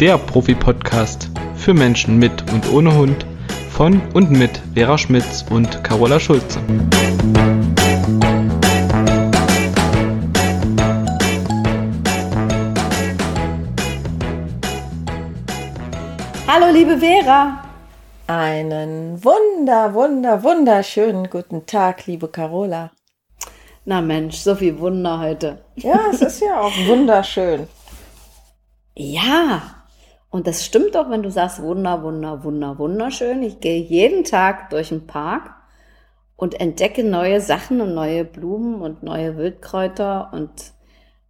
der Profi-Podcast für Menschen mit und ohne Hund von und mit Vera Schmitz und Carola Schulze. Hallo liebe Vera. Einen wunder, wunder, wunderschönen guten Tag, liebe Carola. Na Mensch, so viel Wunder heute. Ja, es ist ja auch wunderschön. Ja, und das stimmt doch, wenn du sagst Wunder, Wunder, Wunder, wunderschön. Ich gehe jeden Tag durch den Park und entdecke neue Sachen und neue Blumen und neue Wildkräuter und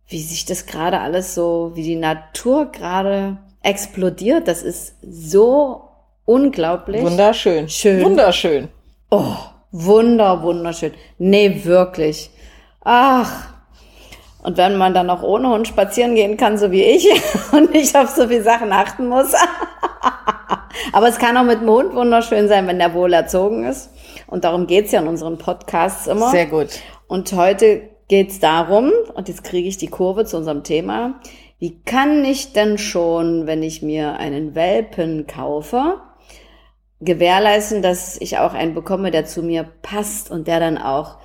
wie sich das gerade alles so, wie die Natur gerade explodiert. Das ist so unglaublich. Wunderschön. Schön. Wunderschön. Oh, wunder, wunderschön. Nee, wirklich. Ach. Und wenn man dann auch ohne Hund spazieren gehen kann, so wie ich, und nicht auf so viele Sachen achten muss. Aber es kann auch mit dem Hund wunderschön sein, wenn der wohl erzogen ist. Und darum geht's ja in unseren Podcasts immer. Sehr gut. Und heute geht's darum, und jetzt kriege ich die Kurve zu unserem Thema, wie kann ich denn schon, wenn ich mir einen Welpen kaufe, gewährleisten, dass ich auch einen bekomme, der zu mir passt und der dann auch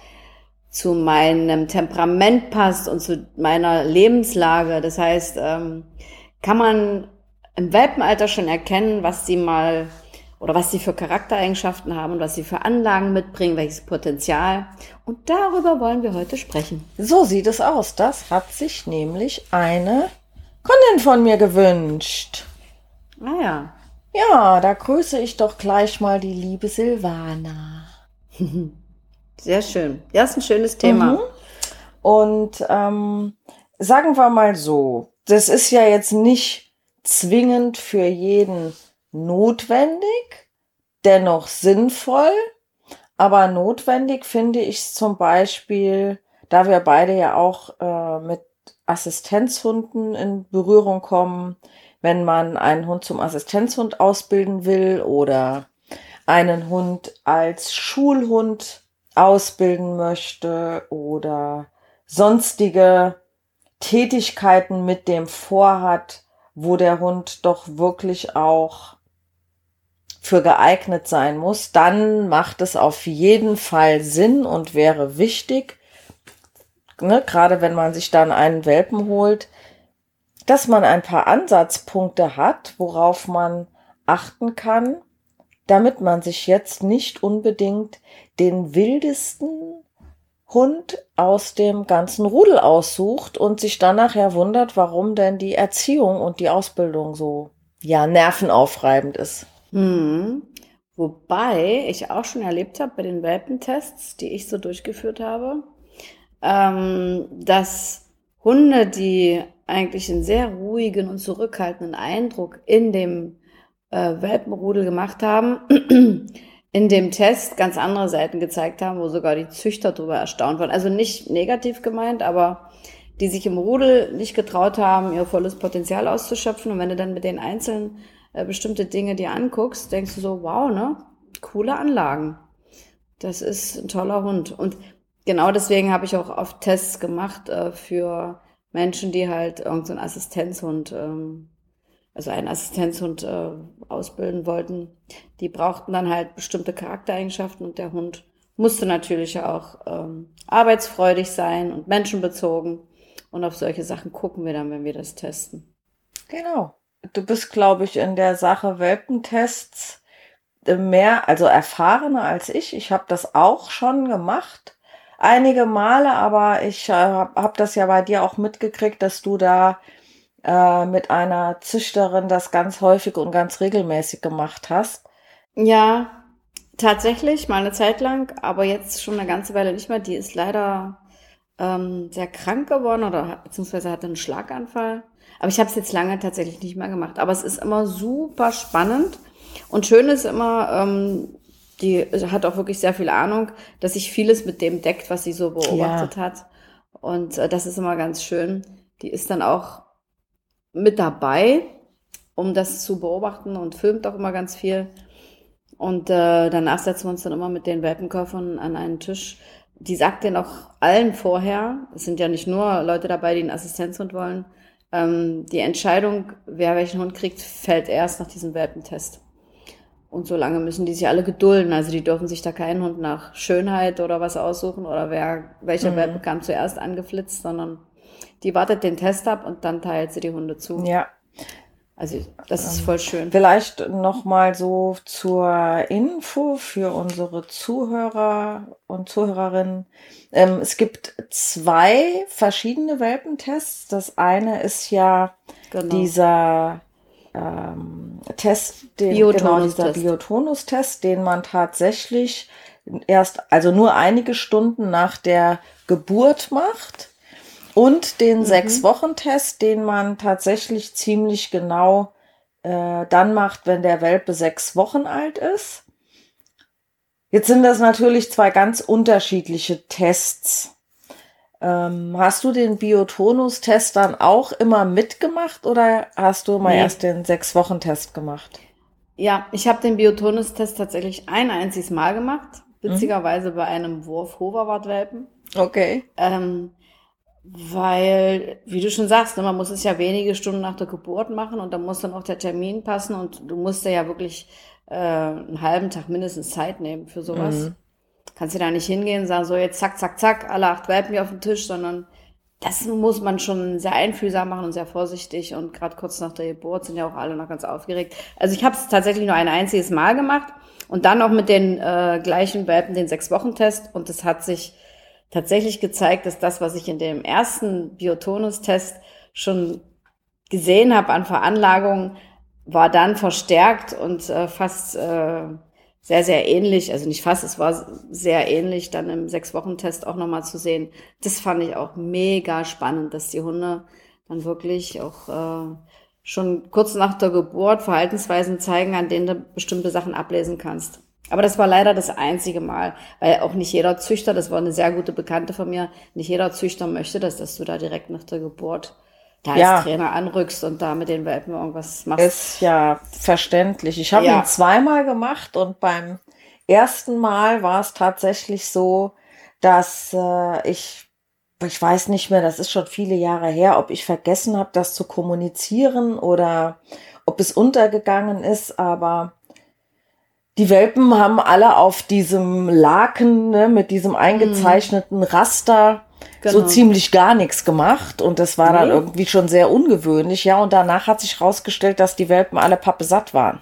zu meinem Temperament passt und zu meiner Lebenslage. Das heißt, ähm, kann man im Welpenalter schon erkennen, was sie mal oder was sie für Charaktereigenschaften haben und was sie für Anlagen mitbringen, welches Potenzial. Und darüber wollen wir heute sprechen. So sieht es aus. Das hat sich nämlich eine Kundin von mir gewünscht. Ah ja. Ja, da grüße ich doch gleich mal die liebe Silvana. Sehr schön. Ja, ist ein schönes Thema. Mhm. Und ähm, sagen wir mal so, das ist ja jetzt nicht zwingend für jeden notwendig, dennoch sinnvoll, aber notwendig finde ich es zum Beispiel, da wir beide ja auch äh, mit Assistenzhunden in Berührung kommen, wenn man einen Hund zum Assistenzhund ausbilden will oder einen Hund als Schulhund ausbilden möchte oder sonstige Tätigkeiten mit dem vorhat, wo der Hund doch wirklich auch für geeignet sein muss, dann macht es auf jeden Fall Sinn und wäre wichtig, ne, gerade wenn man sich dann einen Welpen holt, dass man ein paar Ansatzpunkte hat, worauf man achten kann, damit man sich jetzt nicht unbedingt den wildesten Hund aus dem ganzen Rudel aussucht und sich dann nachher wundert, warum denn die Erziehung und die Ausbildung so, ja, nervenaufreibend ist. Hm. Wobei ich auch schon erlebt habe bei den Welpentests, die ich so durchgeführt habe, ähm, dass Hunde, die eigentlich einen sehr ruhigen und zurückhaltenden Eindruck in dem äh, Welpenrudel gemacht haben, in dem Test ganz andere Seiten gezeigt haben, wo sogar die Züchter darüber erstaunt waren. Also nicht negativ gemeint, aber die sich im Rudel nicht getraut haben, ihr volles Potenzial auszuschöpfen. Und wenn du dann mit den einzelnen äh, bestimmte Dinge dir anguckst, denkst du so, wow, ne? Coole Anlagen. Das ist ein toller Hund. Und genau deswegen habe ich auch oft Tests gemacht äh, für Menschen, die halt irgendeinen so Assistenzhund, ähm, also einen Assistenzhund äh, ausbilden wollten. Die brauchten dann halt bestimmte Charaktereigenschaften und der Hund musste natürlich auch ähm, arbeitsfreudig sein und menschenbezogen. Und auf solche Sachen gucken wir dann, wenn wir das testen. Genau. Du bist, glaube ich, in der Sache Welpentests mehr, also erfahrener als ich. Ich habe das auch schon gemacht einige Male, aber ich äh, habe hab das ja bei dir auch mitgekriegt, dass du da äh, mit einer Züchterin das ganz häufig und ganz regelmäßig gemacht hast. Ja, tatsächlich, mal eine Zeit lang, aber jetzt schon eine ganze Weile nicht mehr. Die ist leider ähm, sehr krank geworden oder beziehungsweise hatte einen Schlaganfall. Aber ich habe es jetzt lange tatsächlich nicht mehr gemacht. Aber es ist immer super spannend. Und schön ist immer, ähm, die hat auch wirklich sehr viel Ahnung, dass sich vieles mit dem deckt, was sie so beobachtet ja. hat. Und äh, das ist immer ganz schön. Die ist dann auch mit dabei, um das zu beobachten und filmt auch immer ganz viel. Und äh, danach setzen wir uns dann immer mit den Welpenkäufern an einen Tisch. Die sagt denen auch allen vorher, es sind ja nicht nur Leute dabei, die einen Assistenzhund wollen, ähm, die Entscheidung, wer welchen Hund kriegt, fällt erst nach diesem Welpentest. Und so lange müssen die sich alle gedulden. Also die dürfen sich da keinen Hund nach Schönheit oder was aussuchen oder wer, welcher mhm. Welpe kam zuerst angeflitzt, sondern die wartet den Test ab und dann teilt sie die Hunde zu. Ja. Also das ist voll schön. Vielleicht noch mal so zur Info für unsere Zuhörer und Zuhörerinnen. Ähm, es gibt zwei verschiedene Welpentests. Das eine ist ja genau. dieser ähm, Test, den, genau dieser Biotonus-Test, den man tatsächlich erst, also nur einige Stunden nach der Geburt macht und den mhm. Sechs-Wochen-Test, den man tatsächlich ziemlich genau äh, dann macht, wenn der Welpe sechs Wochen alt ist. Jetzt sind das natürlich zwei ganz unterschiedliche Tests. Ähm, hast du den Biotonus-Test dann auch immer mitgemacht oder hast du mal nee. erst den Sechs-Wochen-Test gemacht? Ja, ich habe den Biotonus-Test tatsächlich ein einziges Mal gemacht. Mhm. Witzigerweise mhm. bei einem Wurf-Hoverwart-Welpen. Okay. Ähm, weil, wie du schon sagst, ne, man muss es ja wenige Stunden nach der Geburt machen und dann muss dann auch der Termin passen und du musst ja wirklich äh, einen halben Tag mindestens Zeit nehmen für sowas. Mhm. Kannst du da nicht hingehen und sagen, so jetzt zack, zack, zack, alle acht Welpen hier auf den Tisch, sondern das muss man schon sehr einfühlsam machen und sehr vorsichtig und gerade kurz nach der Geburt sind ja auch alle noch ganz aufgeregt. Also ich habe es tatsächlich nur ein einziges Mal gemacht und dann auch mit den äh, gleichen Welpen den Sechs-Wochen-Test und es hat sich tatsächlich gezeigt, dass das, was ich in dem ersten Biotonus-Test schon gesehen habe an Veranlagungen, war dann verstärkt und äh, fast äh, sehr, sehr ähnlich, also nicht fast, es war sehr ähnlich, dann im Sechs-Wochen-Test auch nochmal zu sehen. Das fand ich auch mega spannend, dass die Hunde dann wirklich auch äh, schon kurz nach der Geburt Verhaltensweisen zeigen, an denen du bestimmte Sachen ablesen kannst. Aber das war leider das einzige Mal, weil auch nicht jeder Züchter, das war eine sehr gute Bekannte von mir, nicht jeder Züchter möchte das, dass du da direkt nach der Geburt da ja. als Trainer anrückst und da mit den Welpen irgendwas machst. Ist ja verständlich. Ich habe ja. ihn zweimal gemacht und beim ersten Mal war es tatsächlich so, dass äh, ich, ich weiß nicht mehr, das ist schon viele Jahre her, ob ich vergessen habe, das zu kommunizieren oder ob es untergegangen ist, aber die Welpen haben alle auf diesem Laken ne, mit diesem eingezeichneten mhm. Raster genau. so ziemlich gar nichts gemacht und das war dann irgendwie schon sehr ungewöhnlich, ja. Und danach hat sich herausgestellt, dass die Welpen alle pappesatt waren.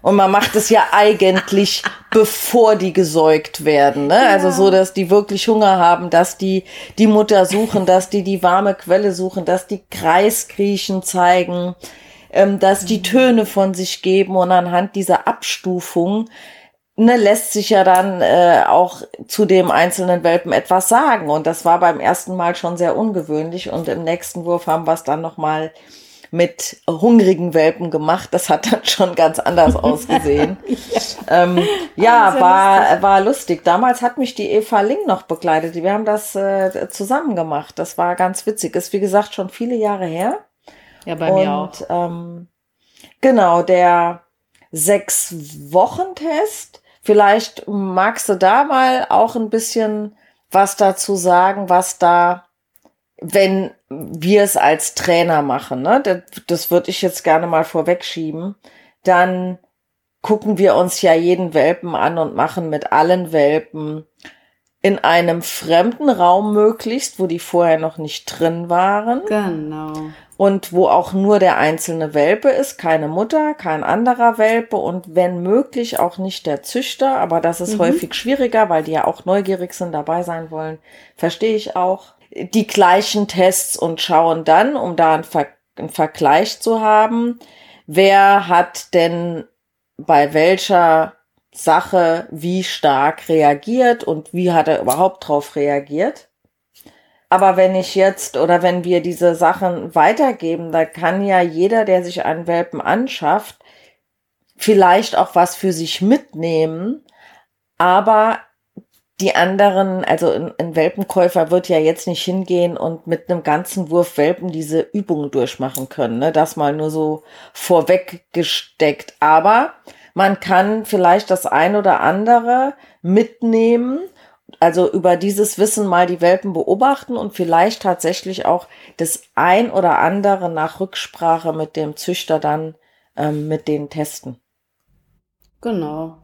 Und man macht es ja eigentlich, bevor die gesäugt werden. Ne? Ja. Also so, dass die wirklich Hunger haben, dass die die Mutter suchen, dass die die warme Quelle suchen, dass die Kreiskriechen zeigen ähm, dass die Töne von sich geben und anhand dieser Abstufung ne, lässt sich ja dann äh, auch zu dem einzelnen Welpen etwas sagen. Und das war beim ersten Mal schon sehr ungewöhnlich. Und im nächsten Wurf haben wir es dann nochmal mit hungrigen Welpen gemacht. Das hat dann schon ganz anders ausgesehen. ja, ähm, ja, ja war, lustig. war lustig. Damals hat mich die Eva Ling noch begleitet. Wir haben das äh, zusammen gemacht. Das war ganz witzig. Ist wie gesagt schon viele Jahre her. Ja, bei und, mir auch. Ähm, genau, der Sechs-Wochen-Test. Vielleicht magst du da mal auch ein bisschen was dazu sagen, was da, wenn wir es als Trainer machen, ne? das, das würde ich jetzt gerne mal vorwegschieben, dann gucken wir uns ja jeden Welpen an und machen mit allen Welpen in einem fremden Raum möglichst, wo die vorher noch nicht drin waren. Genau und wo auch nur der einzelne Welpe ist, keine Mutter, kein anderer Welpe und wenn möglich auch nicht der Züchter, aber das ist mhm. häufig schwieriger, weil die ja auch neugierig sind, dabei sein wollen, verstehe ich auch. Die gleichen Tests und schauen dann, um da einen, Ver einen Vergleich zu haben, wer hat denn bei welcher Sache wie stark reagiert und wie hat er überhaupt drauf reagiert. Aber wenn ich jetzt oder wenn wir diese Sachen weitergeben, da kann ja jeder, der sich einen Welpen anschafft, vielleicht auch was für sich mitnehmen. Aber die anderen, also ein, ein, Welpenkäufer wird ja jetzt nicht hingehen und mit einem ganzen Wurf Welpen diese Übungen durchmachen können. Ne? Das mal nur so vorweg gesteckt. Aber man kann vielleicht das ein oder andere mitnehmen also über dieses Wissen mal die Welpen beobachten und vielleicht tatsächlich auch das ein oder andere nach Rücksprache mit dem Züchter dann ähm, mit denen testen. Genau.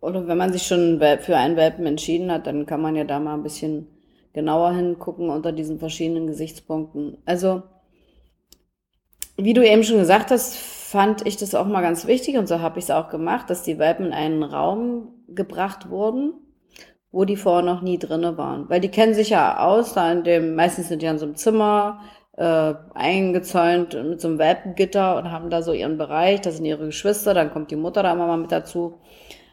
Oder wenn man sich schon für einen Welpen entschieden hat, dann kann man ja da mal ein bisschen genauer hingucken unter diesen verschiedenen Gesichtspunkten. Also, wie du eben schon gesagt hast, fand ich das auch mal ganz wichtig und so habe ich es auch gemacht, dass die Welpen in einen Raum gebracht wurden, wo die vorher noch nie drinne waren. Weil die kennen sich ja aus, da in dem, meistens sind die in so einem Zimmer, äh, eingezäunt mit so einem Welpengitter und haben da so ihren Bereich, das sind ihre Geschwister, dann kommt die Mutter da immer mal mit dazu.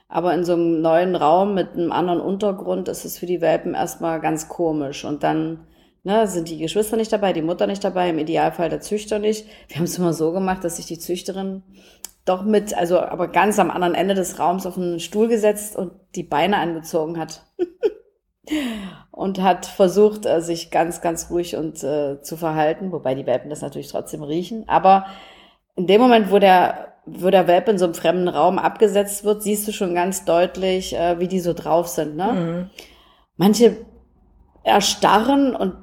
Aber in so einem neuen Raum mit einem anderen Untergrund ist es für die Welpen erstmal ganz komisch. Und dann ne, sind die Geschwister nicht dabei, die Mutter nicht dabei, im Idealfall der Züchter nicht. Wir haben es immer so gemacht, dass sich die Züchterin doch mit, also aber ganz am anderen Ende des Raums auf einen Stuhl gesetzt und die Beine angezogen hat. und hat versucht, äh, sich ganz, ganz ruhig und äh, zu verhalten, wobei die Welpen das natürlich trotzdem riechen. Aber in dem Moment, wo der, wo der Welpe in so einem fremden Raum abgesetzt wird, siehst du schon ganz deutlich, äh, wie die so drauf sind. Ne? Mhm. Manche erstarren und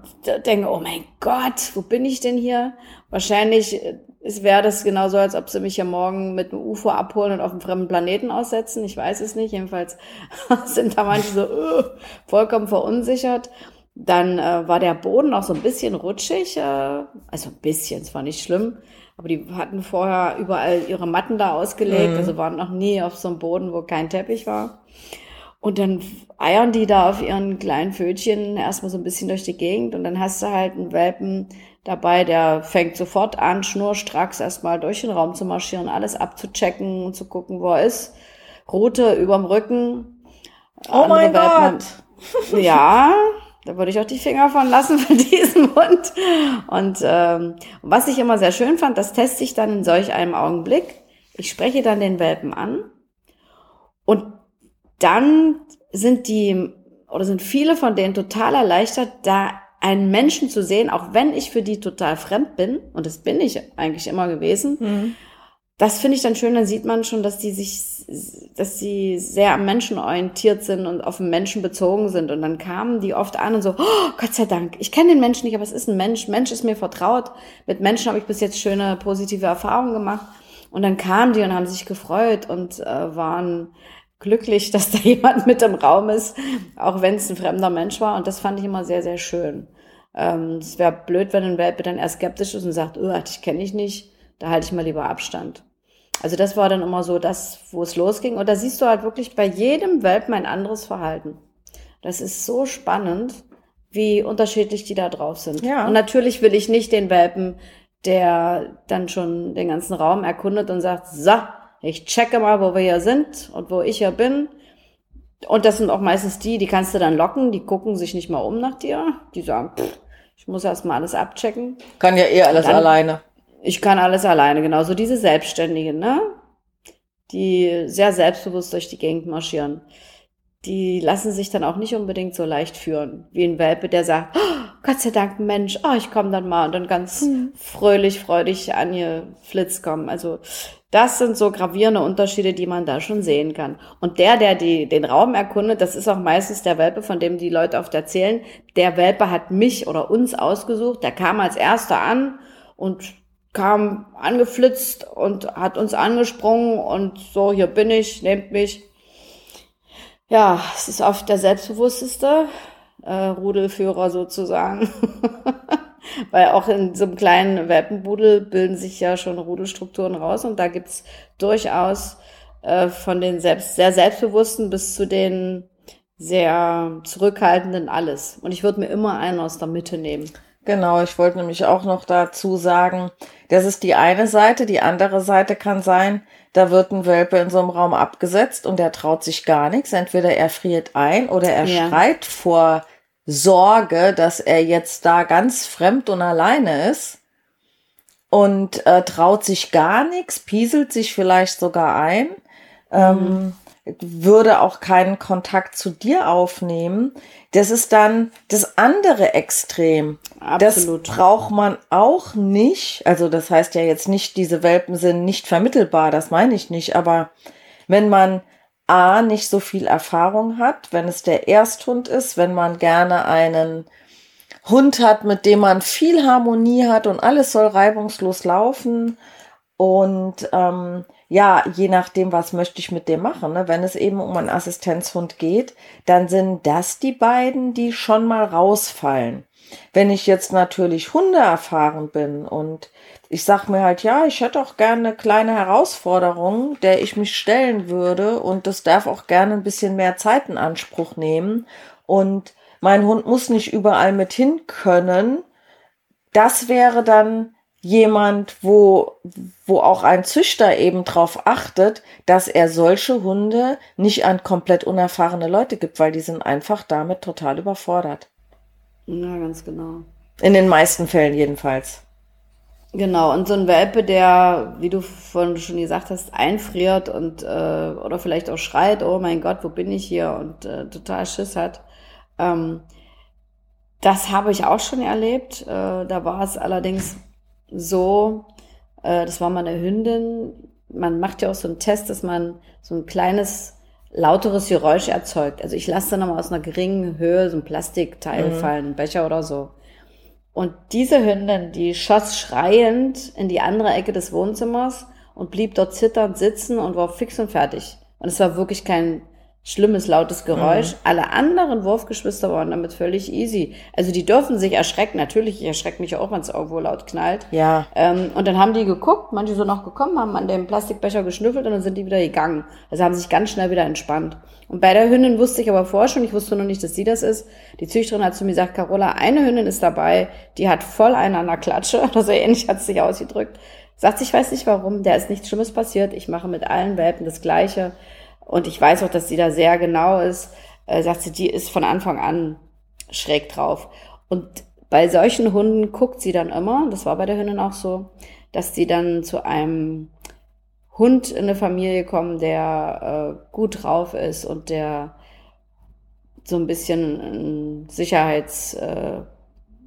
denken, oh mein Gott, wo bin ich denn hier? Wahrscheinlich äh, es wäre das genauso, als ob sie mich ja morgen mit einem UFO abholen und auf einem fremden Planeten aussetzen. Ich weiß es nicht. Jedenfalls sind da manche so uh, vollkommen verunsichert. Dann äh, war der Boden auch so ein bisschen rutschig. Äh, also ein bisschen, es war nicht schlimm. Aber die hatten vorher überall ihre Matten da ausgelegt. Mhm. Also waren noch nie auf so einem Boden, wo kein Teppich war. Und dann eiern die da auf ihren kleinen Fötchen erstmal so ein bisschen durch die Gegend. Und dann hast du halt einen Welpen, dabei, der fängt sofort an, schnurstracks erstmal durch den Raum zu marschieren, alles abzuchecken und zu gucken, wo er ist. Route überm Rücken. Oh mein Gott! ja, da würde ich auch die Finger von lassen von diesem Hund. Und ähm, was ich immer sehr schön fand, das teste ich dann in solch einem Augenblick. Ich spreche dann den Welpen an und dann sind die oder sind viele von denen total erleichtert, da einen Menschen zu sehen, auch wenn ich für die total fremd bin, und das bin ich eigentlich immer gewesen, mhm. das finde ich dann schön, dann sieht man schon, dass die sich, dass sie sehr am Menschen orientiert sind und auf den Menschen bezogen sind. Und dann kamen die oft an und so, oh, Gott sei Dank, ich kenne den Menschen nicht, aber es ist ein Mensch, Mensch ist mir vertraut. Mit Menschen habe ich bis jetzt schöne, positive Erfahrungen gemacht. Und dann kamen die und haben sich gefreut und äh, waren glücklich, dass da jemand mit im Raum ist, auch wenn es ein fremder Mensch war. Und das fand ich immer sehr, sehr schön. Ähm, es wäre blöd, wenn ein Welpe dann eher skeptisch ist und sagt, oh, dich kenne ich nicht, da halte ich mal lieber Abstand. Also das war dann immer so das, wo es losging. Und da siehst du halt wirklich bei jedem Welpen ein anderes Verhalten. Das ist so spannend, wie unterschiedlich die da drauf sind. Ja. Und natürlich will ich nicht den Welpen, der dann schon den ganzen Raum erkundet und sagt, so, ich checke mal, wo wir hier sind und wo ich hier bin. Und das sind auch meistens die, die kannst du dann locken, die gucken sich nicht mal um nach dir. Die sagen, pff, ich muss erst mal alles abchecken. Kann ja eh alles dann, alleine. Ich kann alles alleine, genau. So diese Selbstständigen, ne? Die sehr selbstbewusst durch die Gegend marschieren. Die lassen sich dann auch nicht unbedingt so leicht führen. Wie ein Welpe, der sagt, oh, Gott sei Dank, Mensch, oh, ich komme dann mal und dann ganz hm. fröhlich, freudig an ihr Flitz kommen. Also das sind so gravierende Unterschiede, die man da schon sehen kann. Und der, der die, den Raum erkundet, das ist auch meistens der Welpe, von dem die Leute oft erzählen. Der Welpe hat mich oder uns ausgesucht. Der kam als erster an und kam angeflitzt und hat uns angesprungen und so, hier bin ich, nehmt mich. Ja, es ist oft der selbstbewussteste äh, Rudelführer sozusagen. Weil auch in so einem kleinen Welpenbudel bilden sich ja schon Rudelstrukturen raus und da gibt's durchaus äh, von den selbst, sehr selbstbewussten bis zu den sehr zurückhaltenden alles. Und ich würde mir immer einen aus der Mitte nehmen. Genau, ich wollte nämlich auch noch dazu sagen, das ist die eine Seite, die andere Seite kann sein, da wird ein Welpe in so einem Raum abgesetzt und der traut sich gar nichts. Entweder er friert ein oder er ja. schreit vor Sorge, dass er jetzt da ganz fremd und alleine ist und äh, traut sich gar nichts, pieselt sich vielleicht sogar ein, ähm, mhm. würde auch keinen Kontakt zu dir aufnehmen. Das ist dann das andere Extrem. Absolut. Das braucht man auch nicht. Also das heißt ja jetzt nicht, diese Welpen sind nicht vermittelbar, das meine ich nicht. Aber wenn man A, nicht so viel Erfahrung hat, wenn es der Ersthund ist, wenn man gerne einen Hund hat, mit dem man viel Harmonie hat und alles soll reibungslos laufen. Und ähm, ja, je nachdem, was möchte ich mit dem machen. Ne? Wenn es eben um einen Assistenzhund geht, dann sind das die beiden, die schon mal rausfallen. Wenn ich jetzt natürlich Hunde erfahren bin und ich sag mir halt, ja, ich hätte auch gerne eine kleine Herausforderung, der ich mich stellen würde und das darf auch gerne ein bisschen mehr Zeit in Anspruch nehmen und mein Hund muss nicht überall mit hin können. Das wäre dann jemand, wo, wo auch ein Züchter eben drauf achtet, dass er solche Hunde nicht an komplett unerfahrene Leute gibt, weil die sind einfach damit total überfordert. Ja, ganz genau. In den meisten Fällen jedenfalls. Genau, und so ein Welpe, der, wie du vorhin schon gesagt hast, einfriert und äh, oder vielleicht auch schreit, oh mein Gott, wo bin ich hier und äh, total Schiss hat. Ähm, das habe ich auch schon erlebt. Äh, da war es allerdings so, äh, das war mal eine Hündin. Man macht ja auch so einen Test, dass man so ein kleines lauteres Geräusch erzeugt. Also ich lasse dann nochmal aus einer geringen Höhe so ein Plastikteil mhm. fallen, ein Becher oder so. Und diese Hündin, die schoss schreiend in die andere Ecke des Wohnzimmers und blieb dort zitternd sitzen und war fix und fertig. Und es war wirklich kein schlimmes, lautes Geräusch. Mhm. Alle anderen Wurfgeschwister waren damit völlig easy. Also die dürfen sich erschrecken. Natürlich, ich erschrecke mich auch, wenn es irgendwo laut knallt. Ja. Ähm, und dann haben die geguckt, manche sind noch gekommen, haben an dem Plastikbecher geschnüffelt und dann sind die wieder gegangen. Also haben sich ganz schnell wieder entspannt. Und bei der Hündin wusste ich aber vorher schon, ich wusste noch nicht, dass sie das ist. Die Züchterin hat zu mir gesagt, Carola, eine Hündin ist dabei, die hat voll einen an der Klatsche, oder so ähnlich hat es sich ausgedrückt. Sagt, ich weiß nicht warum, der ist nichts Schlimmes passiert, ich mache mit allen Welpen das Gleiche. Und ich weiß auch, dass sie da sehr genau ist. Äh, sagt sie, die ist von Anfang an schräg drauf. Und bei solchen Hunden guckt sie dann immer, das war bei der Hündin auch so, dass sie dann zu einem Hund in eine Familie kommen, der äh, gut drauf ist und der so ein bisschen ein Sicherheits, äh,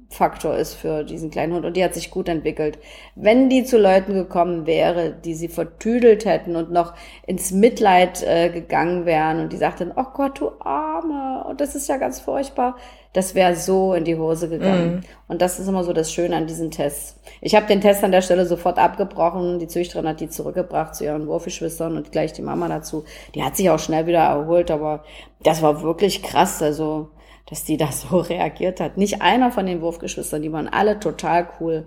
Faktor ist für diesen kleinen Hund und die hat sich gut entwickelt. Wenn die zu Leuten gekommen wäre, die sie vertüdelt hätten und noch ins Mitleid äh, gegangen wären und die sagten, oh Gott, du Arme, und das ist ja ganz furchtbar, das wäre so in die Hose gegangen. Mm. Und das ist immer so das Schöne an diesen Tests. Ich habe den Test an der Stelle sofort abgebrochen. Die Züchterin hat die zurückgebracht zu ihren Wurfgeschwistern und gleich die Mama dazu. Die hat sich auch schnell wieder erholt, aber das war wirklich krass. Also dass die da so reagiert hat. Nicht einer von den Wurfgeschwistern, die waren alle total cool.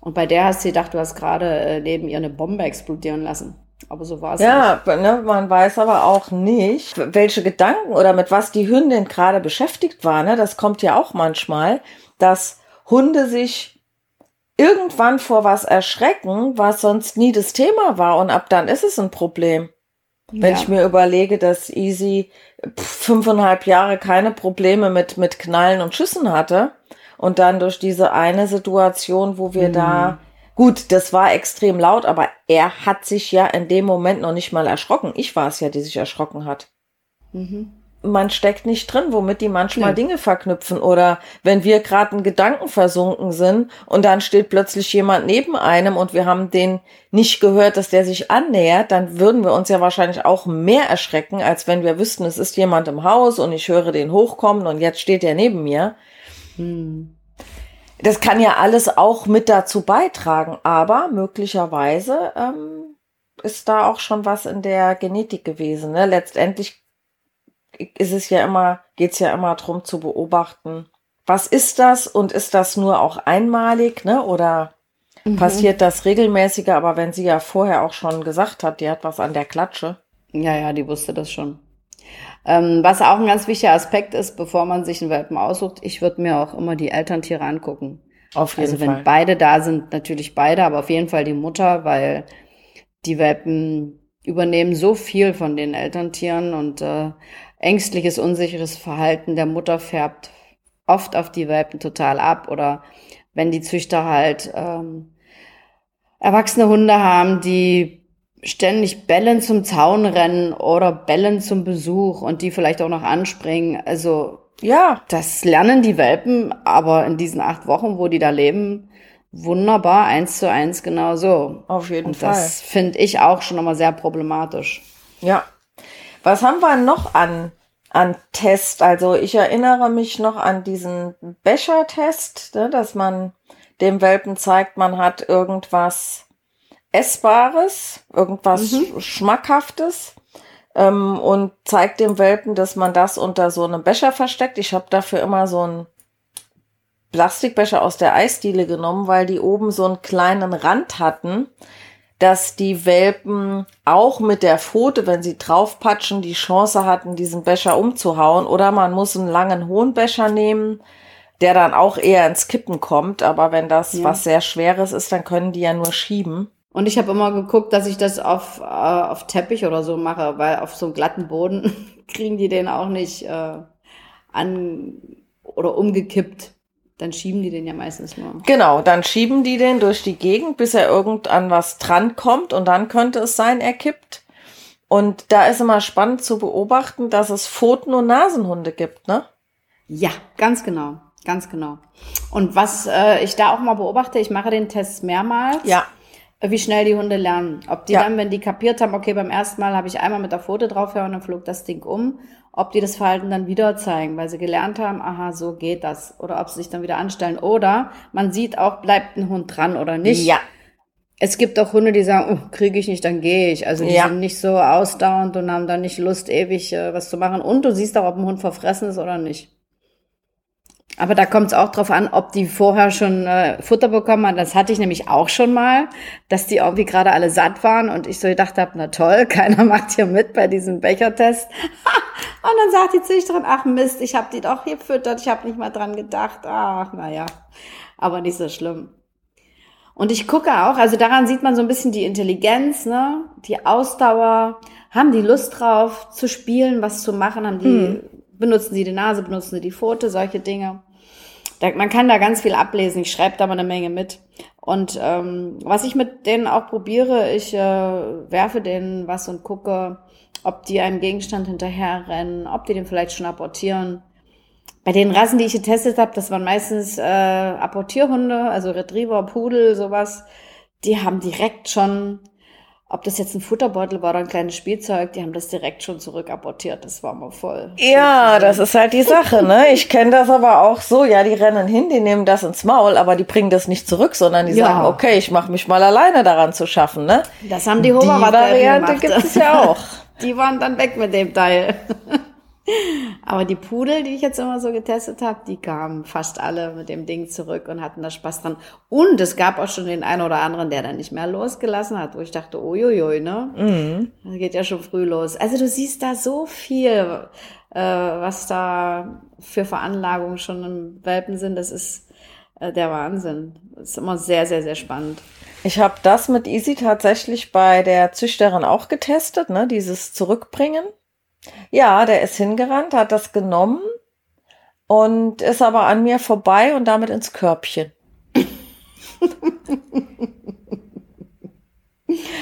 Und bei der hast du gedacht, du hast gerade äh, neben ihr eine Bombe explodieren lassen. Aber so war es ja, nicht. Ja, ne, man weiß aber auch nicht, welche Gedanken oder mit was die Hündin gerade beschäftigt war. Ne? Das kommt ja auch manchmal, dass Hunde sich irgendwann vor was erschrecken, was sonst nie das Thema war. Und ab dann ist es ein Problem. Wenn ja. ich mir überlege, dass Easy fünfeinhalb Jahre keine Probleme mit, mit Knallen und Schüssen hatte und dann durch diese eine Situation, wo wir mhm. da, gut, das war extrem laut, aber er hat sich ja in dem Moment noch nicht mal erschrocken. Ich war es ja, die sich erschrocken hat. Mhm man steckt nicht drin, womit die manchmal nee. Dinge verknüpfen. Oder wenn wir gerade in Gedanken versunken sind und dann steht plötzlich jemand neben einem und wir haben den nicht gehört, dass der sich annähert, dann würden wir uns ja wahrscheinlich auch mehr erschrecken, als wenn wir wüssten, es ist jemand im Haus und ich höre den hochkommen und jetzt steht er neben mir. Hm. Das kann ja alles auch mit dazu beitragen, aber möglicherweise ähm, ist da auch schon was in der Genetik gewesen. Ne? Letztendlich ist es ja immer, geht es ja immer darum zu beobachten, was ist das und ist das nur auch einmalig, ne? Oder mhm. passiert das regelmäßiger? Aber wenn sie ja vorher auch schon gesagt hat, die hat was an der Klatsche. Ja, ja, die wusste das schon. Ähm, was auch ein ganz wichtiger Aspekt ist, bevor man sich einen Welpen aussucht, ich würde mir auch immer die Elterntiere angucken. Auf jeden also wenn Fall. beide da sind, natürlich beide, aber auf jeden Fall die Mutter, weil die Welpen übernehmen so viel von den Elterntieren und äh, ängstliches, unsicheres Verhalten der Mutter färbt oft auf die Welpen total ab oder wenn die Züchter halt ähm, erwachsene Hunde haben, die ständig bellen zum Zaun rennen oder bellen zum Besuch und die vielleicht auch noch anspringen. Also ja, das lernen die Welpen, aber in diesen acht Wochen, wo die da leben, wunderbar eins zu eins genau so. Auf jeden und Fall. Das finde ich auch schon immer sehr problematisch. Ja, Was haben wir noch an, an Test? Also ich erinnere mich noch an diesen Becher-Test, ne, dass man dem Welpen zeigt, man hat irgendwas Essbares, irgendwas Mhm. Schmackhaftes ähm, und zeigt dem Welpen, dass man das unter so einem Becher versteckt. Ich habe dafür immer so einen Plastikbecher aus der Eisdiele genommen, weil die oben so einen kleinen Rand hatten, dass die Welpen auch mit der Pfote, wenn sie draufpatschen, die Chance hatten, diesen Becher umzuhauen. Oder man muss einen langen, hohen Becher nehmen, der dann auch eher ins Kippen kommt. Aber wenn das Ja. was sehr Schweres ist, dann können die ja nur schieben. Und ich habe immer geguckt, dass ich das auf, äh, auf Teppich oder so mache, weil auf so einem glatten Boden kriegen die den auch nicht äh, an oder umgekippt. Dann schieben die den ja meistens nur. Genau, dann schieben die den durch die Gegend, bis er irgend an was dran kommt und dann könnte es sein, er kippt. Und da ist immer spannend zu beobachten, dass es Pfoten- und Nasenhunde gibt, ne? Ja, ganz genau, ganz genau. Und was äh, ich da auch mal beobachte, ich mache den Test mehrmals. Ja. Wie schnell die Hunde lernen. Ob die Ja. dann, wenn die kapiert haben, okay, beim ersten Mal habe ich einmal mit der Pfote draufgehauen, dann flog das Ding um, ob die das Verhalten dann wieder zeigen, weil sie gelernt haben, aha, so geht das. Oder ob sie sich dann wieder anstellen. Oder man sieht auch, bleibt ein Hund dran oder nicht. Ja. Es gibt auch Hunde, die sagen, oh, kriege ich nicht, dann gehe ich. Also die Ja. sind nicht so ausdauernd und haben dann nicht Lust, ewig äh, was zu machen. Und du siehst auch, ob ein Hund verfressen ist oder nicht. Aber da kommt es auch drauf an, ob die vorher schon äh, Futter bekommen haben. Das hatte ich nämlich auch schon mal, dass die irgendwie gerade alle satt waren und ich so gedacht habe, na toll, keiner macht hier mit bei diesem Bechertest. und dann sagt die Züchterin, ach Mist, ich habe die doch gefüttert, ich habe nicht mal dran gedacht. Ach, naja, aber nicht so schlimm. Und ich gucke auch, also daran sieht man so ein bisschen die Intelligenz, ne, die Ausdauer, haben die Lust drauf zu spielen, was zu machen, haben die, benutzen sie die Nase, benutzen sie die Pfote, solche Dinge. Da, man kann da ganz viel ablesen. Ich schreibe da mal eine Menge mit. Und ähm, was ich mit denen auch probiere, ich äh, werfe denen was und gucke, ob die einem Gegenstand hinterherrennen, ob die den vielleicht schon apportieren. Bei den Rassen, die ich getestet habe, das waren meistens äh, Apportierhunde, also Retriever, Pudel, sowas. Die haben direkt schon, ob das jetzt ein Futterbeutel war oder ein kleines Spielzeug, die haben das direkt schon zurück apportiert. Das war mal voll. Ja, das ist halt die Sache, ne? Ich kenne das aber auch so, ja, die rennen hin, die nehmen das ins Maul, aber die bringen das nicht zurück, sondern die Ja. sagen, okay, ich mache mich mal alleine daran zu schaffen, ne? Das haben die Die Hoverwart Variante gemacht. gibt es ja auch. Die waren dann weg mit dem Teil. Aber die Pudel, die ich jetzt immer so getestet habe, die kamen fast alle mit dem Ding zurück und hatten da Spaß dran. Und es gab auch schon den einen oder anderen, der dann nicht mehr losgelassen hat, wo ich dachte, uiuiui, ne? Mhm. Das geht ja schon früh los. Also du siehst da so viel, äh, was da für Veranlagungen schon im Welpen sind. Das ist äh, der Wahnsinn. Das ist immer sehr, sehr, sehr spannend. Ich habe das mit Easy tatsächlich bei der Züchterin auch getestet, ne? Dieses Zurückbringen. Ja, der ist hingerannt, hat das genommen und ist aber an mir vorbei und damit ins Körbchen.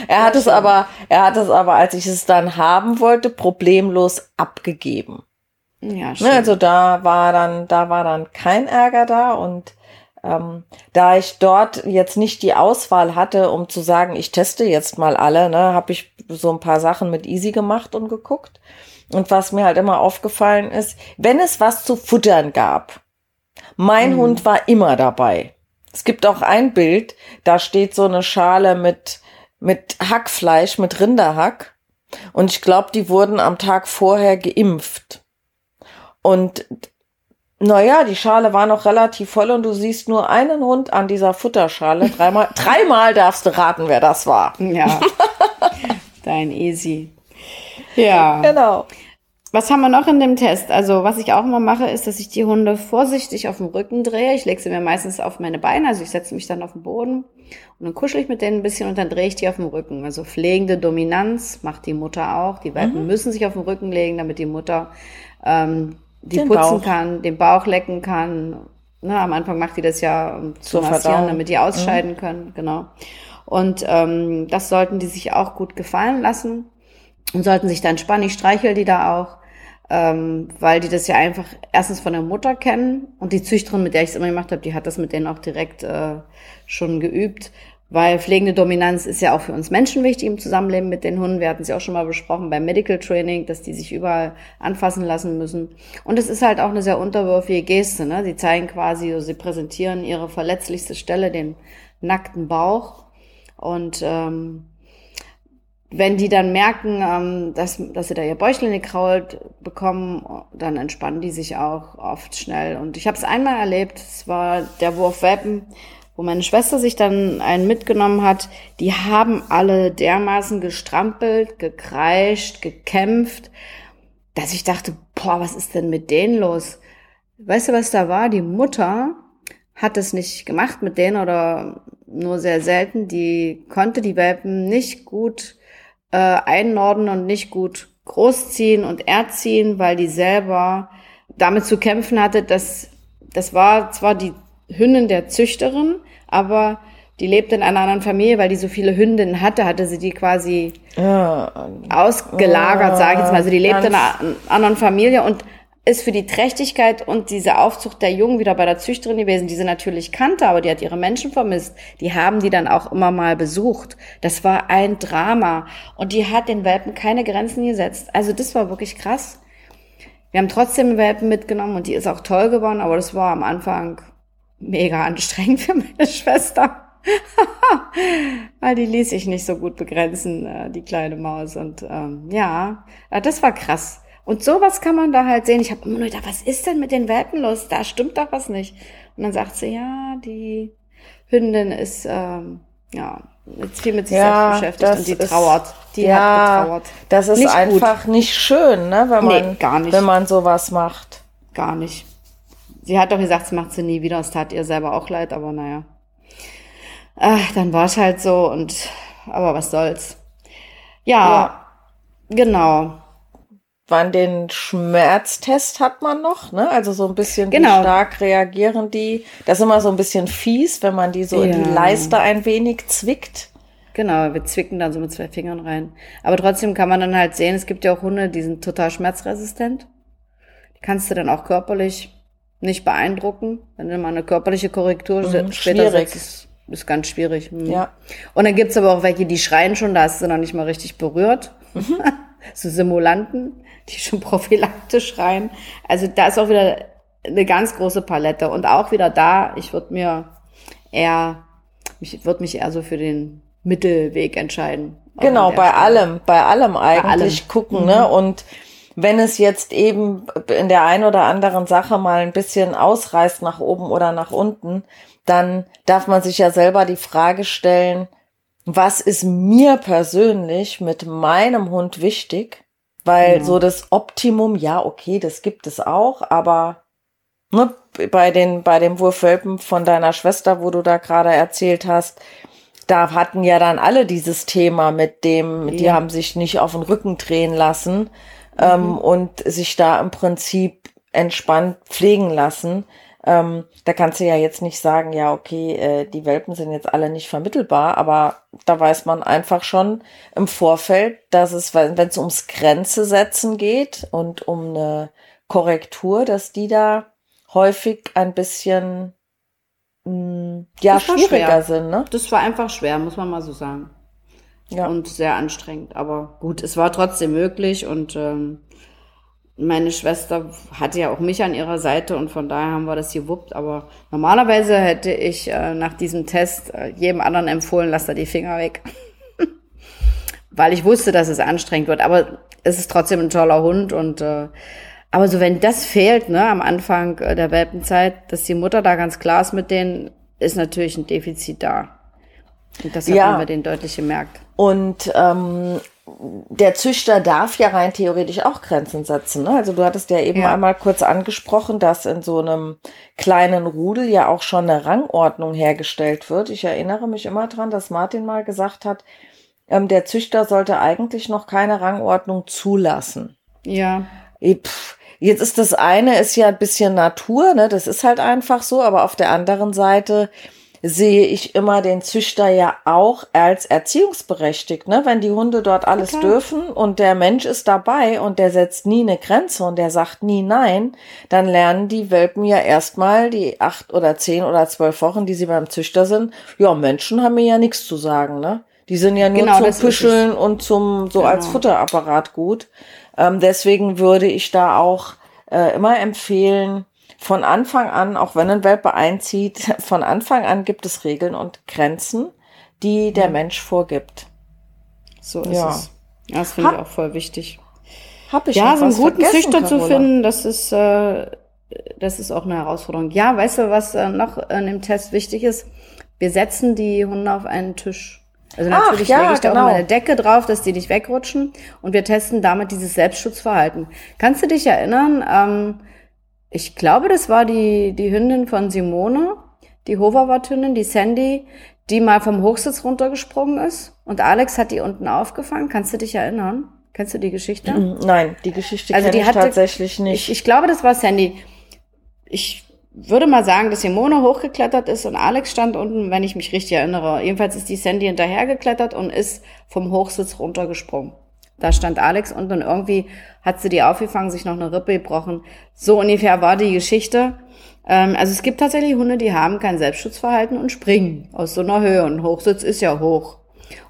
er hat es aber, er hat es aber, als ich es dann haben wollte, problemlos abgegeben. Ja, schön. Ne, also da war dann, da war dann kein Ärger da und ähm, da ich dort jetzt nicht die Auswahl hatte, um zu sagen, ich teste jetzt mal alle, ne, habe ich so ein paar Sachen mit Easy gemacht und geguckt. Und was mir halt immer aufgefallen ist, wenn es was zu futtern gab, mein Mhm. Hund war immer dabei. Es gibt auch ein Bild, da steht so eine Schale mit, mit Hackfleisch, mit Rinderhack. Und ich glaube, die wurden am Tag vorher geimpft. Und naja, die Schale war noch relativ voll und du siehst nur einen Hund an dieser Futterschale. Dreimal, dreimal darfst du raten, wer das war. Ja. Dein Easy. Ja. Genau. Was haben wir noch in dem Test? Also, was ich auch immer mache, ist, dass ich die Hunde vorsichtig auf dem Rücken drehe. Ich lege sie mir meistens auf meine Beine, also ich setze mich dann auf den Boden und dann kuschel ich mit denen ein bisschen und dann drehe ich die auf dem Rücken. Also pflegende Dominanz macht die Mutter auch. Die Welpen müssen sich auf den Rücken legen, damit die Mutter ähm, die Den putzen Bauch. kann, den Bauch lecken kann. Ne, am Anfang macht die das ja um zu Zur massieren, Verdauung. damit die ausscheiden können. Genau. Und ähm, das sollten die sich auch gut gefallen lassen und sollten sich dann entspannen. Ich streichel die da auch, ähm, weil die das ja einfach erstens von der Mutter kennen und die Züchterin, mit der ich es immer gemacht habe, die hat das mit denen auch direkt äh, schon geübt. Weil pflegende Dominanz ist ja auch für uns Menschen wichtig im Zusammenleben mit den Hunden. Wir hatten ja auch schon mal besprochen beim Medical Training, dass die sich überall anfassen lassen müssen. Und es ist halt auch eine sehr unterwürfige Geste. Ne? Sie zeigen quasi, sie präsentieren ihre verletzlichste Stelle, den nackten Bauch. Und ähm, wenn die dann merken, ähm, dass, dass sie da ihr Bäuchlein gekrault bekommen, dann entspannen die sich auch oft schnell. Und ich habe es einmal erlebt, es war der Wurf Welpen wo meine Schwester sich dann einen mitgenommen hat, die haben alle dermaßen gestrampelt, gekreischt, gekämpft, dass ich dachte, boah, was ist denn mit denen los? Weißt du, was da war? Die Mutter hat es nicht gemacht mit denen oder nur sehr selten. Die konnte die Welpen nicht gut äh, einnorden und nicht gut großziehen und erziehen, weil die selber damit zu kämpfen hatte, dass das war zwar die Hündin der Züchterin, aber die lebte in einer anderen Familie, weil die so viele Hündinnen hatte, hatte sie die quasi ja. ausgelagert, ja, sage ich jetzt mal. Also die lebte in einer anderen Familie und ist für die Trächtigkeit und diese Aufzucht der Jungen wieder bei der Züchterin gewesen, die sie natürlich kannte, aber die hat ihre Menschen vermisst. Die haben die dann auch immer mal besucht. Das war ein Drama. Und die hat den Welpen keine Grenzen gesetzt. Also das war wirklich krass. Wir haben trotzdem Welpen mitgenommen und die ist auch toll geworden, aber das war am Anfang mega anstrengend für meine Schwester. Weil die ließ sich nicht so gut begrenzen, äh, die kleine Maus. Und ähm, ja, äh, das war krass. Und sowas kann man da halt sehen. Ich habe immer nur gedacht, was ist denn mit den Welpen los? Da stimmt doch was nicht. Und dann sagt sie, ja, die Hündin ist ähm, ja jetzt viel mit sich ja, selbst beschäftigt und die ist, trauert. Die ja, hat getrauert. Das ist nicht einfach gut. nicht schön, ne, wenn man, nee, gar nicht. wenn man sowas macht. Gar nicht. Sie hat doch gesagt, das macht sie nie wieder. Es tat ihr selber auch leid, aber naja. Ach, dann war es halt so und aber was soll's. Ja, ja. genau. Wann den Schmerztest hat man noch, ne? Also so ein bisschen, genau. wie stark reagieren die. Das ist immer so ein bisschen fies, wenn man die so ja. in die Leiste ein wenig zwickt. Genau, wir zwicken dann so mit zwei Fingern rein. Aber trotzdem kann man dann halt sehen, es gibt ja auch Hunde, die sind total schmerzresistent. Die kannst du dann auch körperlich nicht beeindrucken. Wenn du mal eine körperliche Korrektur mhm, später setzt, ist, ist ganz schwierig. Mhm. Ja. Und dann gibt's aber auch welche, die schreien schon, da hast du noch nicht mal richtig berührt. Mhm. so Simulanten, die schon prophylaktisch schreien. Also da ist auch wieder eine ganz große Palette. Und auch wieder da, ich würde mir eher, ich würde mich eher so für den Mittelweg entscheiden. Genau, bei Stelle. allem, bei allem eigentlich bei allem. gucken, ne? Mhm. Und wenn es jetzt eben in der einen oder anderen Sache mal ein bisschen ausreißt nach oben oder nach unten, dann darf man sich ja selber die Frage stellen, was ist mir persönlich mit meinem Hund wichtig? Weil ja. so das Optimum, ja, okay, das gibt es auch, aber ne, bei den, bei dem Wurfwelpen von deiner Schwester, wo du da gerade erzählt hast, da hatten ja dann alle dieses Thema mit dem, ja. die haben sich nicht auf den Rücken drehen lassen ähm, mhm. und sich da im Prinzip entspannt pflegen lassen. Ähm, da kannst du ja jetzt nicht sagen, ja, okay, äh, die Welpen sind jetzt alle nicht vermittelbar, aber da weiß man einfach schon im Vorfeld, dass es, wenn es ums Grenze setzen geht und um eine Korrektur, dass die da häufig ein bisschen mh, mm, ja schwieriger schwer. sind. Ne? Das war einfach schwer, muss man mal so sagen ja. und sehr anstrengend. Aber gut, es war trotzdem möglich und ähm, meine Schwester hatte ja auch mich an ihrer Seite und von daher haben wir das gewuppt. Aber normalerweise hätte ich äh, nach diesem Test äh, jedem anderen empfohlen, lass da die Finger weg. Weil ich wusste, dass es anstrengend wird. Aber es ist trotzdem ein toller Hund und äh, aber so wenn das fehlt, ne, am Anfang äh, der Welpenzeit, dass die Mutter da ganz klar ist mit denen, ist natürlich ein Defizit da. Und das ja. haben wir den deutlich gemerkt. Und ähm, der Züchter darf ja rein theoretisch auch Grenzen setzen. Ne? Also du hattest ja eben ja. einmal kurz angesprochen, dass in so einem kleinen Rudel ja auch schon eine Rangordnung hergestellt wird. Ich erinnere mich immer dran, dass Martin mal gesagt hat, ähm, der Züchter sollte eigentlich noch keine Rangordnung zulassen. Ja. Pff, jetzt ist das eine, ist ja ein bisschen Natur, ne? das ist halt einfach so, aber auf der anderen Seite sehe ich immer den Züchter ja auch als erziehungsberechtigt, ne? Wenn die Hunde dort alles Okay. dürfen und der Mensch ist dabei und der setzt nie eine Grenze und der sagt nie nein, dann lernen die Welpen ja erstmal die acht oder zehn oder zwölf Wochen, die sie beim Züchter sind. Ja, Menschen haben mir ja nichts zu sagen, ne? Die sind ja nur Genau, zum Püscheln und zum so als Genau. Futterapparat gut. Ähm, deswegen würde ich da auch äh, immer empfehlen, von Anfang an, auch wenn ein Welpe einzieht, von Anfang an gibt es Regeln und Grenzen, die der Mensch vorgibt. So ist Ja. es. Ja, das finde ich auch voll wichtig. Hab ich Ja, so einen guten Züchter zu finden, das ist, äh, das ist auch eine Herausforderung. Ja, weißt du, was äh, noch in dem Test wichtig ist? Wir setzen die Hunde auf einen Tisch. Also Ach, natürlich ja, lege ich da genau. auch immer eine Decke drauf, dass die nicht wegrutschen. Und wir testen damit dieses Selbstschutzverhalten. Kannst du dich erinnern? Ähm, ich glaube, das war die, die Hündin von Simone, die Hoverwart-Hündin, die Sandy, die mal vom Hochsitz runtergesprungen ist. Und Alex hat die unten aufgefangen. Kannst du dich erinnern? Kennst du die Geschichte? Hm, Nein, die Geschichte Also kenne ich hatte- tatsächlich nicht. Ich, ich glaube, das war Sandy. Ich würde mal sagen, dass Simone hochgeklettert ist und Alex stand unten, wenn ich mich richtig erinnere. Jedenfalls ist die Sandy hinterhergeklettert und ist vom Hochsitz runtergesprungen. Da stand Alex unten und irgendwie hat sie die aufgefangen, sich noch eine Rippe gebrochen. So ungefähr war die Geschichte. Ähm, also es gibt tatsächlich Hunde, die haben kein Selbstschutzverhalten und springen aus so einer Höhe. Und Hochsitz ist ja hoch.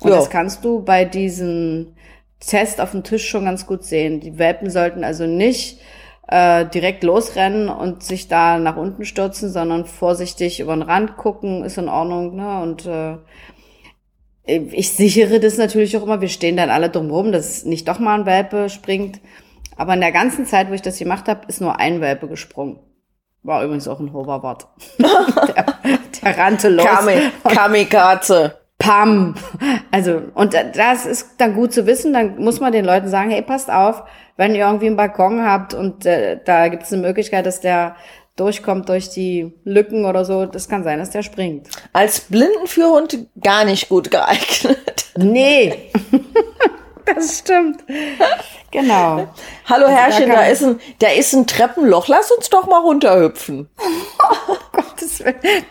Und Ja. das kannst du bei diesen Test auf dem Tisch schon ganz gut sehen. Die Welpen sollten also nicht äh, direkt losrennen und sich da nach unten stürzen, sondern vorsichtig über den Rand gucken, ist in Ordnung. Ne? Und äh, ich sichere das natürlich auch immer. Wir stehen dann alle drumherum, dass nicht doch mal ein Welpe springt. Aber in der ganzen Zeit, wo ich das gemacht habe, ist nur ein Welpe gesprungen. War übrigens auch ein Hoverwart. der, der rannte los. Kami, Kamikaze. Pam. Also, und das ist dann gut zu wissen. Dann muss man den Leuten sagen, hey, passt auf, wenn ihr irgendwie einen Balkon habt und äh, da gibt es eine Möglichkeit, dass der durchkommt durch die Lücken oder so, das kann sein, dass der springt. Als Blindenführhund gar nicht gut geeignet. Nee. das stimmt. Genau. Hallo Herrchen, da da ist, ein, da ist ein Treppenloch. Lass uns doch mal runterhüpfen. Gottes Willen.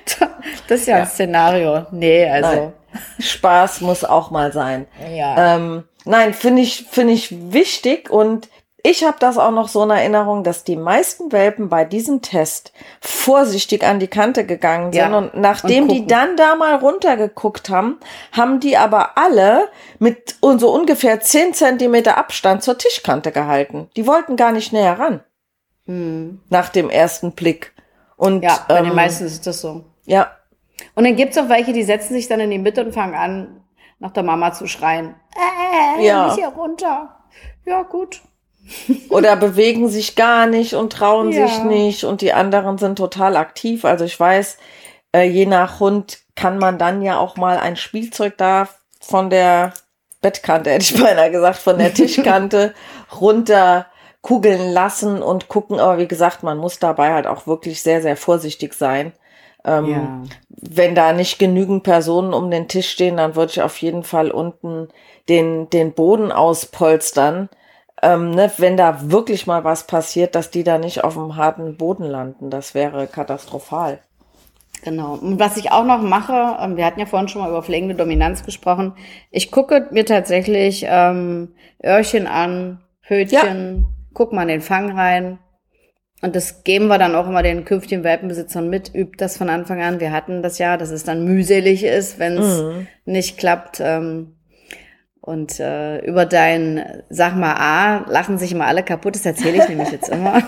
Das ist ja, ein Szenario. Nee, also. Nein. Spaß muss auch mal sein. Ja. Ähm, nein, finde ich, finde ich wichtig und ich habe das auch noch so in Erinnerung, dass die meisten Welpen bei diesem Test vorsichtig an die Kante gegangen sind Ja, und nachdem und die dann da mal runtergeguckt haben, haben die aber alle mit so ungefähr 10 Zentimeter Abstand zur Tischkante gehalten. Die wollten gar nicht näher ran nach dem ersten Blick. Und Hm. ja, bei ähm, den meisten ist das so. ja, Und dann gibt's auch welche, die setzen sich dann in die Mitte und fangen an, nach der Mama zu schreien. Äh, Ja. ja. hier runter. Ja, gut. Oder bewegen sich gar nicht und trauen Ja. sich nicht und die anderen sind total aktiv. Also ich weiß, äh, je nach Hund kann man dann ja auch mal ein Spielzeug da von der Bettkante, hätte ich beinahe gesagt, von der Tischkante runter kugeln lassen und gucken. Aber wie gesagt, man muss dabei halt auch wirklich sehr, sehr vorsichtig sein. Ähm, Ja. Wenn da nicht genügend Personen um den Tisch stehen, dann würde ich auf jeden Fall unten den, den Boden auspolstern. Ähm, ne, wenn da wirklich mal was passiert, dass die da nicht auf dem harten Boden landen. Das wäre katastrophal. Genau. Und was ich auch noch mache, ähm, wir hatten ja vorhin schon mal über pflegende Dominanz gesprochen. Ich gucke mir tatsächlich ähm, Öhrchen an, Hötchen, guck mal in den Fang rein. Und das geben wir dann auch immer den künftigen Welpenbesitzern mit, übt das von Anfang an. Wir hatten das ja, dass es dann mühselig ist, wenn es nicht klappt. Ähm, und äh, über dein Sag mal A lachen sich immer alle kaputt. Das erzähle ich nämlich jetzt immer.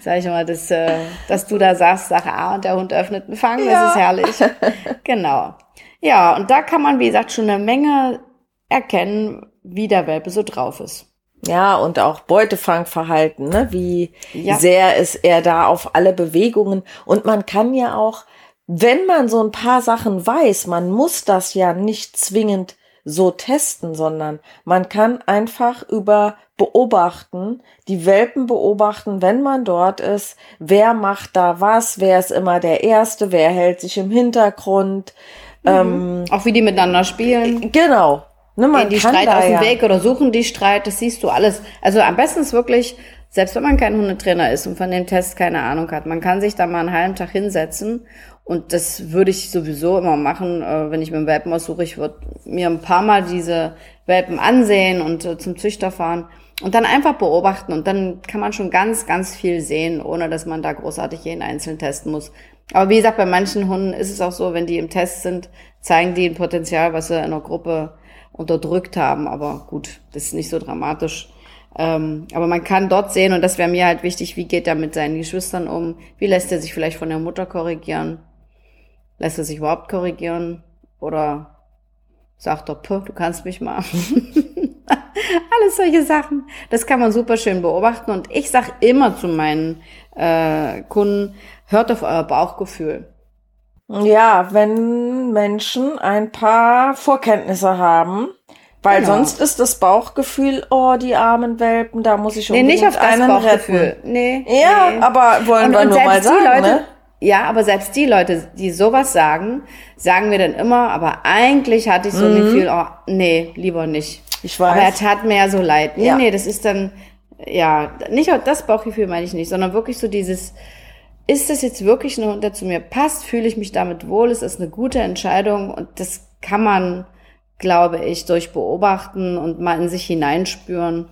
Sag ich mal, dass, äh, dass du da sagst, Sache A und der Hund öffnet einen Fang. Das ist herrlich. genau. Ja, und da kann man, wie gesagt, schon eine Menge erkennen, wie der Welpe so drauf ist. Ja, und auch Beutefangverhalten, ne? wie Ja. sehr ist er da auf alle Bewegungen. Und man kann ja auch, wenn man so ein paar Sachen weiß, man muss das ja nicht zwingend so testen, sondern man kann einfach über beobachten, die Welpen beobachten, wenn man dort ist, wer macht da was, wer ist immer der Erste, wer hält sich im Hintergrund. Ähm, Auch wie die miteinander spielen. genau. Ne, man Gehen die Streit aus dem ja- Weg oder suchen die Streit, das siehst du alles. Also am besten ist wirklich Selbst wenn man kein Hundetrainer ist und von dem Test keine Ahnung hat, man kann sich da mal einen halben Tag hinsetzen und das würde ich sowieso immer machen, äh, wenn ich mit dem Welpen aussuche. Ich würde mir ein paar Mal diese Welpen ansehen und äh, zum Züchter fahren und dann einfach beobachten und dann kann man schon ganz, ganz viel sehen, ohne dass man da großartig jeden einzeln testen muss. Aber wie gesagt, bei manchen Hunden ist es auch so, wenn die im Test sind, zeigen die ein Potenzial, was sie in der Gruppe unterdrückt haben. Aber gut, das ist nicht so dramatisch. Ähm, aber man kann dort sehen, und das wäre mir halt wichtig, wie geht er mit seinen Geschwistern um? Wie lässt er sich vielleicht von der Mutter korrigieren? Lässt er sich überhaupt korrigieren? Oder sagt er, du kannst mich mal. Alles solche Sachen. Das kann man super schön beobachten. Und ich sag immer zu meinen äh, Kunden, hört auf euer Bauchgefühl. Ja, wenn Menschen ein paar Vorkenntnisse haben, weil genau. sonst ist das Bauchgefühl, oh, die armen Welpen, da muss ich unbedingt nee, nicht auf das einen Bauchgefühl. retten. Nee, ja, nee. aber wollen und, wir und nur mal sagen, Leute, ne? Ja, aber selbst die Leute, die sowas sagen, sagen mir dann immer, aber eigentlich hatte ich so mhm. ein Gefühl, oh, nee, lieber nicht. Ich weiß. Aber er tat mir ja so leid. Nee, ja. nee, das ist dann, ja, nicht das Bauchgefühl meine ich nicht, sondern wirklich so dieses, ist das jetzt wirklich ein Hund, der zu mir passt? Fühle ich mich damit wohl? Ist das eine gute Entscheidung? Und das kann man, glaube ich, durch Beobachten und mal in sich hineinspüren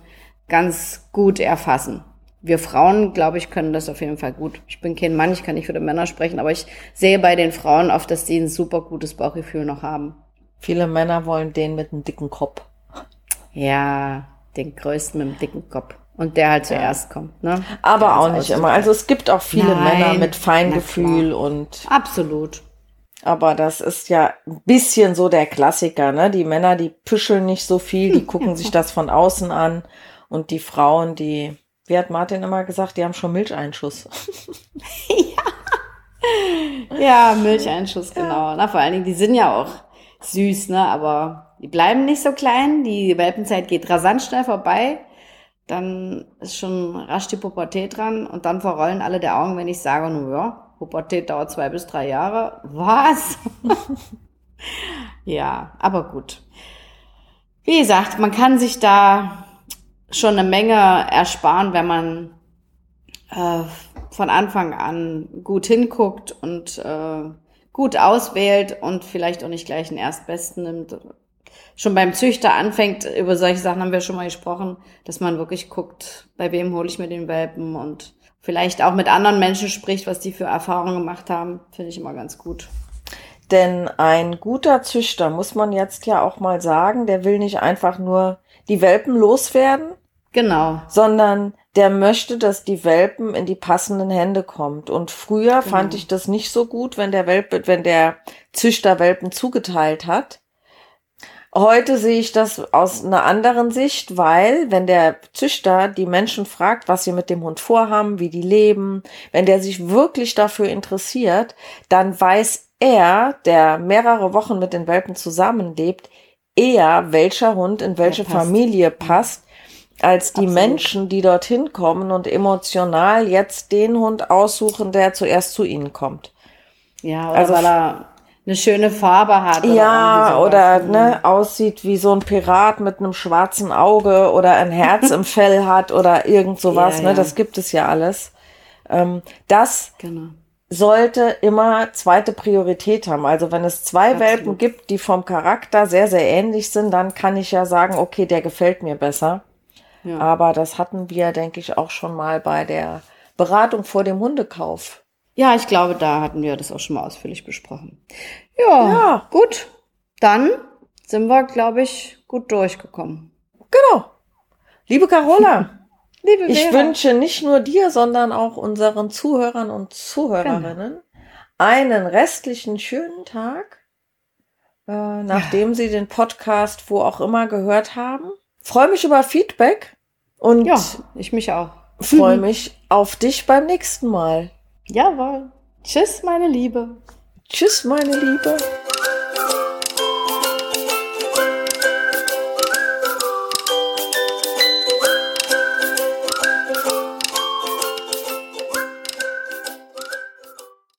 ganz gut erfassen. Wir Frauen, glaube ich, können das auf jeden Fall gut. Ich bin kein Mann, ich kann nicht für die Männer sprechen, aber ich sehe bei den Frauen oft, dass die ein super gutes Bauchgefühl noch haben. Viele Männer wollen den mit einem dicken Kopf. Ja, den größten mit dem dicken Kopf. Und der halt zuerst ja. kommt, ne? Aber auch nicht immer. Also es gibt auch viele Nein, Männer mit Feingefühl und. Absolut. Aber das ist ja ein bisschen so der Klassiker, ne? Die Männer, die püscheln nicht so viel, die gucken sich das von außen an. Und die Frauen, die, wie hat Martin immer gesagt, die haben schon Milcheinschuss. ja. ja, Milcheinschuss, genau. Na, vor allen Dingen, die sind ja auch süß, ne? Aber die bleiben nicht so klein. Die Welpenzeit geht rasant schnell vorbei dann ist schon rasch die Pubertät dran und dann verrollen alle der Augen, wenn ich sage, nun ja, Pubertät dauert zwei bis drei Jahre. Was? ja, aber gut. Wie gesagt, man kann sich da schon eine Menge ersparen, wenn man äh, von Anfang an gut hinguckt und äh, gut auswählt und vielleicht auch nicht gleich einen Erstbesten nimmt schon beim Züchter anfängt, über solche Sachen haben wir schon mal gesprochen, dass man wirklich guckt, bei wem hole ich mir den Welpen und vielleicht auch mit anderen Menschen spricht, was die für Erfahrungen gemacht haben, finde ich immer ganz gut. Denn ein guter Züchter, muss man jetzt ja auch mal sagen, der will nicht einfach nur die Welpen loswerden. Genau. Sondern der möchte, dass die Welpen in die passenden Hände kommt. Und früher genau. fand ich das nicht so gut, wenn der Welpe, wenn der Züchter Welpen zugeteilt hat. Heute sehe ich das aus einer anderen Sicht, weil wenn der Züchter die Menschen fragt, was sie mit dem Hund vorhaben, wie die leben, wenn der sich wirklich dafür interessiert, dann weiß er, der mehrere Wochen mit den Welpen zusammenlebt, eher, welcher Hund in welche passt. Familie passt, als die Absolut. Menschen, die dorthin kommen und emotional jetzt den Hund aussuchen, der zuerst zu ihnen kommt. Ja, also weil er eine schöne Farbe hat. Oder ja, oder ne, aussieht wie so ein Pirat mit einem schwarzen Auge oder ein Herz im Fell hat oder irgend sowas. Ja, ne, ja. Das gibt es ja alles. Ähm, das genau. sollte immer zweite Priorität haben. Also wenn es zwei Absolut. Welpen gibt, die vom Charakter sehr, sehr ähnlich sind, dann kann ich ja sagen, okay, der gefällt mir besser. Ja. Aber das hatten wir, denke ich, auch schon mal bei der Beratung vor dem Hundekauf. Ja, ich glaube, da hatten wir das auch schon mal ausführlich besprochen. Ja, ja. gut. Dann sind wir, glaube ich, gut durchgekommen. Genau. Liebe Carola, Liebe ich wünsche nicht nur dir, sondern auch unseren Zuhörern und Zuhörerinnen genau. einen restlichen schönen Tag, äh, nachdem ja. sie den Podcast wo auch immer gehört haben. Freue mich über Feedback und ja, ich mich auch. Freue mich auf dich beim nächsten Mal. Jawohl. Tschüss, meine Liebe. Tschüss, meine Liebe.